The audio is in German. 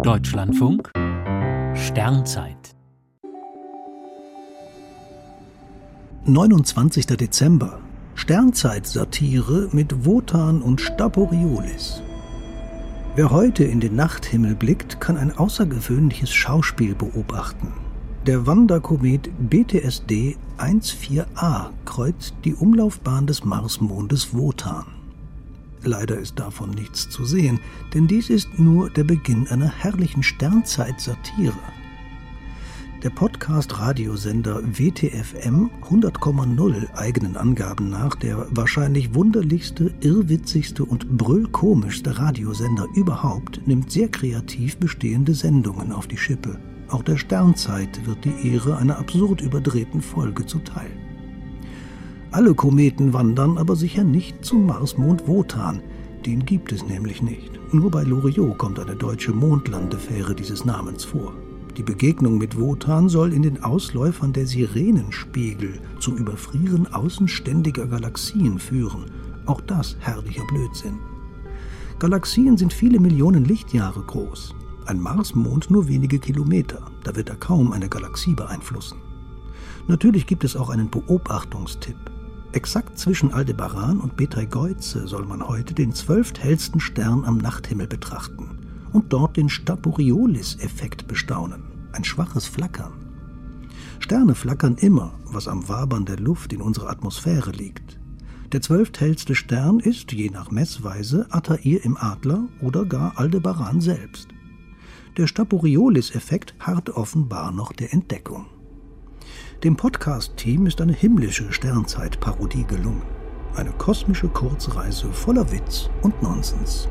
Deutschlandfunk Sternzeit 29. Dezember Sternzeit-Satire mit Wotan und Staporiolis. Wer heute in den Nachthimmel blickt, kann ein außergewöhnliches Schauspiel beobachten. Der Wanderkomet BTSD 14a kreuzt die Umlaufbahn des Marsmondes Wotan. Leider ist davon nichts zu sehen, denn dies ist nur der Beginn einer herrlichen Sternzeit-Satire. Der Podcast-Radiosender WTFM 100,0 eigenen Angaben nach der wahrscheinlich wunderlichste, irrwitzigste und brüllkomischste Radiosender überhaupt nimmt sehr kreativ bestehende Sendungen auf die Schippe. Auch der Sternzeit wird die Ehre einer absurd überdrehten Folge zuteil. Alle Kometen wandern aber sicher nicht zum Marsmond Wotan. Den gibt es nämlich nicht. Nur bei Loriot kommt eine deutsche Mondlandefähre dieses Namens vor. Die Begegnung mit Wotan soll in den Ausläufern der Sirenenspiegel zum Überfrieren außenständiger Galaxien führen. Auch das herrlicher Blödsinn. Galaxien sind viele Millionen Lichtjahre groß. Ein Marsmond nur wenige Kilometer. Da wird er kaum eine Galaxie beeinflussen. Natürlich gibt es auch einen Beobachtungstipp. Exakt zwischen Aldebaran und Betelgeuse soll man heute den zwölfthellsten Stern am Nachthimmel betrachten und dort den Staporiolis-Effekt bestaunen, ein schwaches Flackern. Sterne flackern immer, was am Wabern der Luft in unserer Atmosphäre liegt. Der zwölfthellste Stern ist, je nach Messweise, Altair im Adler oder gar Aldebaran selbst. Der Staporiolis-Effekt harrt offenbar noch der Entdeckung. Dem Podcast-Team ist eine himmlische Sternzeit-Parodie gelungen. Eine kosmische Kurzreise voller Witz und Nonsens.